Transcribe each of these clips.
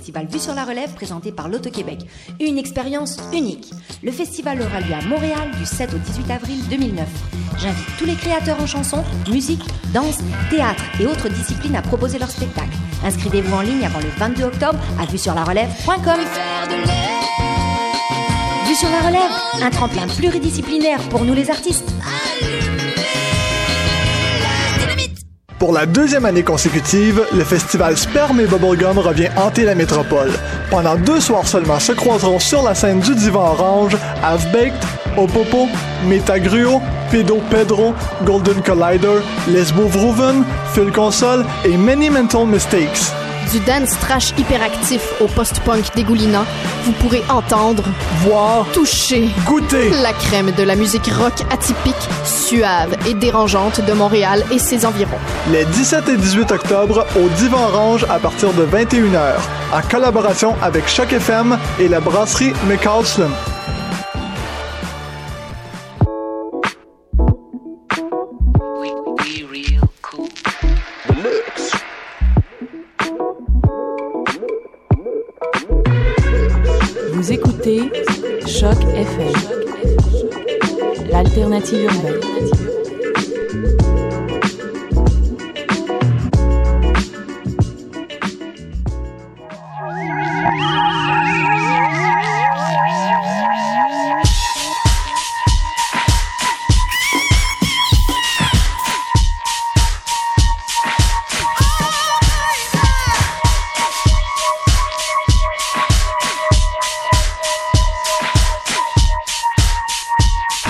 festival Vue sur la Relève présenté par l'Auto-Québec. Une expérience unique. Le festival aura lieu à Montréal du 7 au 18 avril 2009. J'invite tous les créateurs en chansons, musique, danse, théâtre et autres disciplines à proposer leur spectacle. Inscrivez-vous en ligne avant le 22 octobre à vue sur la relève.com. Vue sur la relève, un tremplin pluridisciplinaire pour nous les artistes. Pour la deuxième année consécutive, le festival Sperme et Bubblegum revient hanter la métropole. Pendant deux soirs seulement se croiseront sur la scène du Divan Orange Half-Baked, Opopo, Metagruo, Pedo Pedro, Golden Collider, Lesbo Vroven, Console et Many Mental Mistakes. Du dance trash hyperactif au post-punk dégoulinant, vous pourrez entendre, voir, toucher, goûter la crème de la musique rock atypique, suave et dérangeante de Montréal et ses environs. Les 17 et 18 octobre au Divan Orange à partir de 21h, en collaboration avec Choc FM et la brasserie McCallston.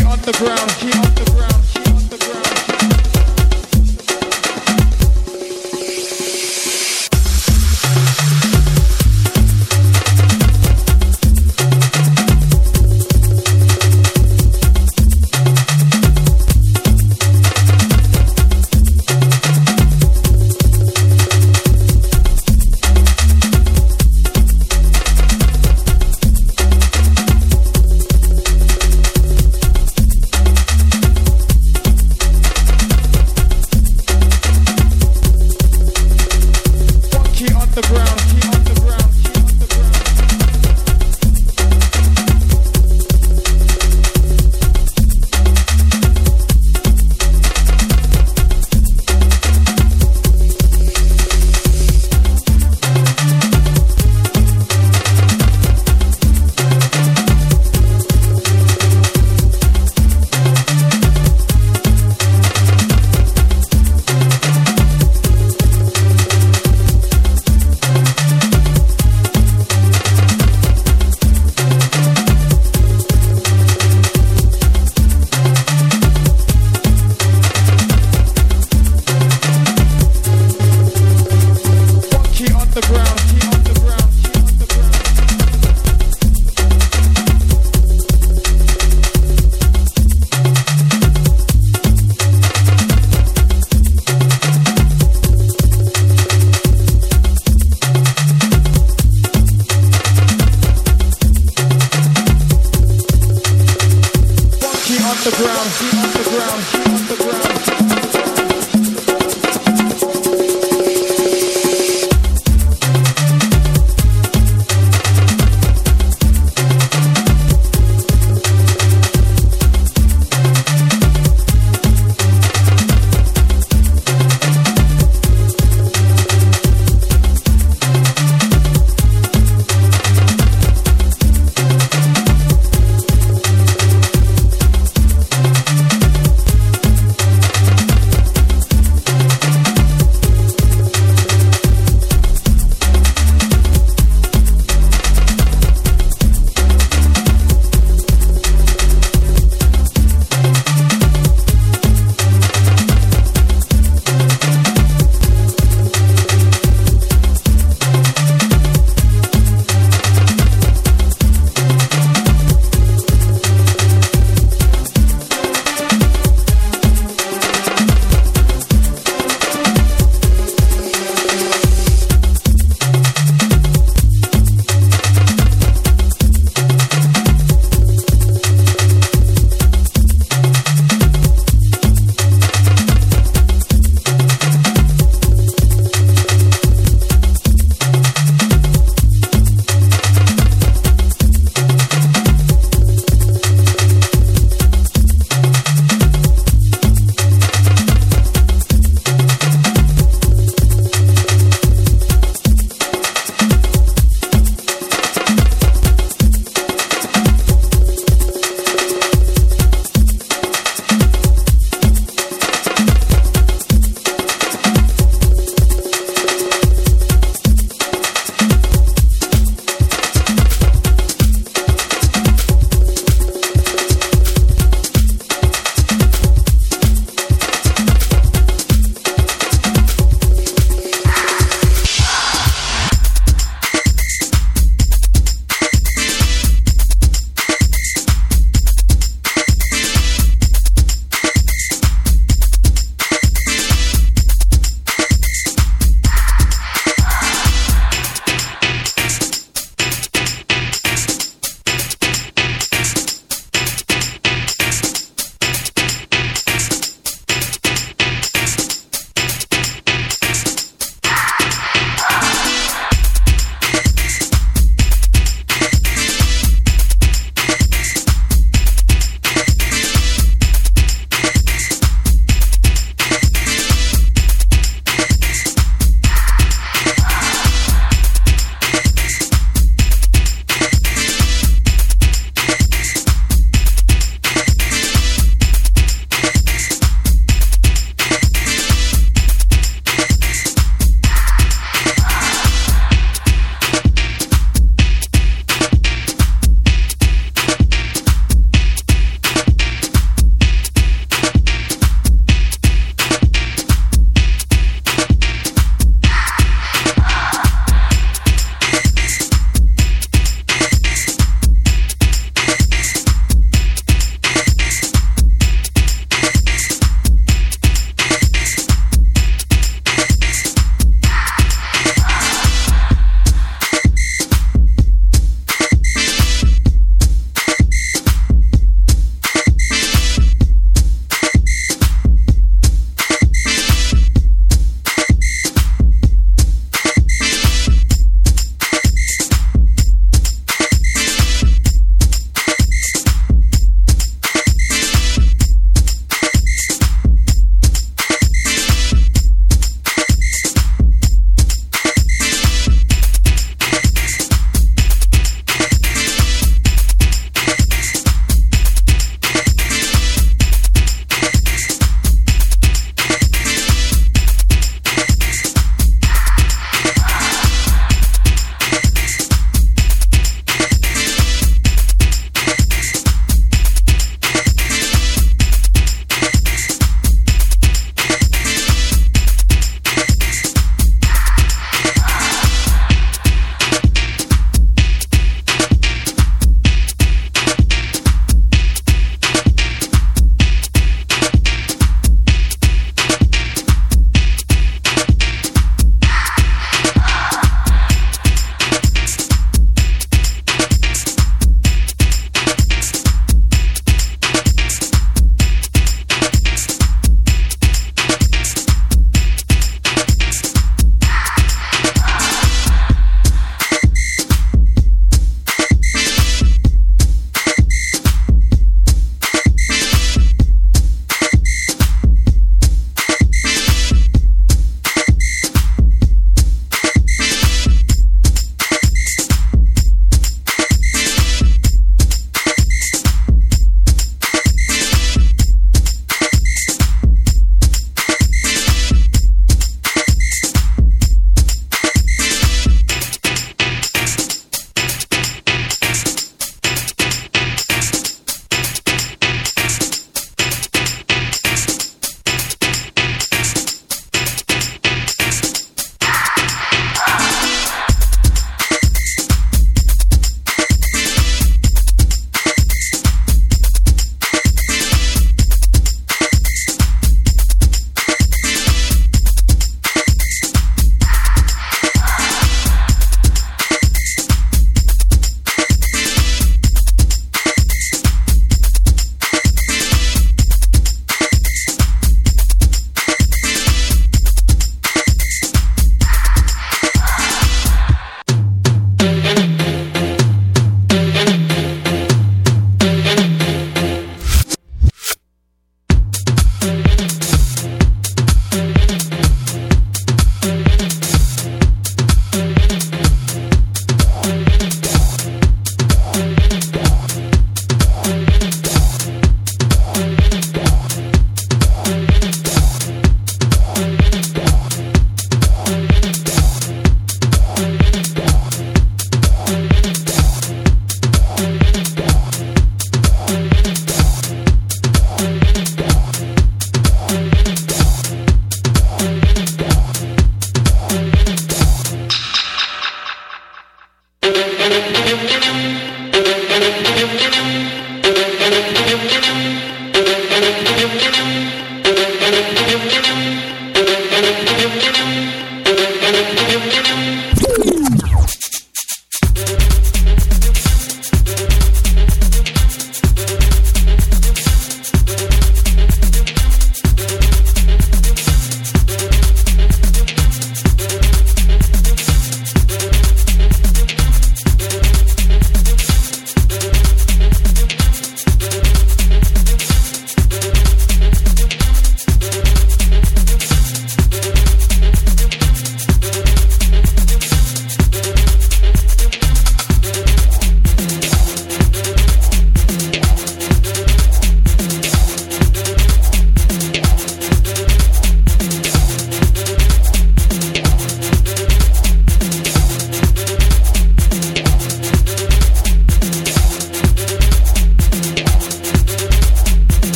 on the ground. off the ground, off the ground, off the ground.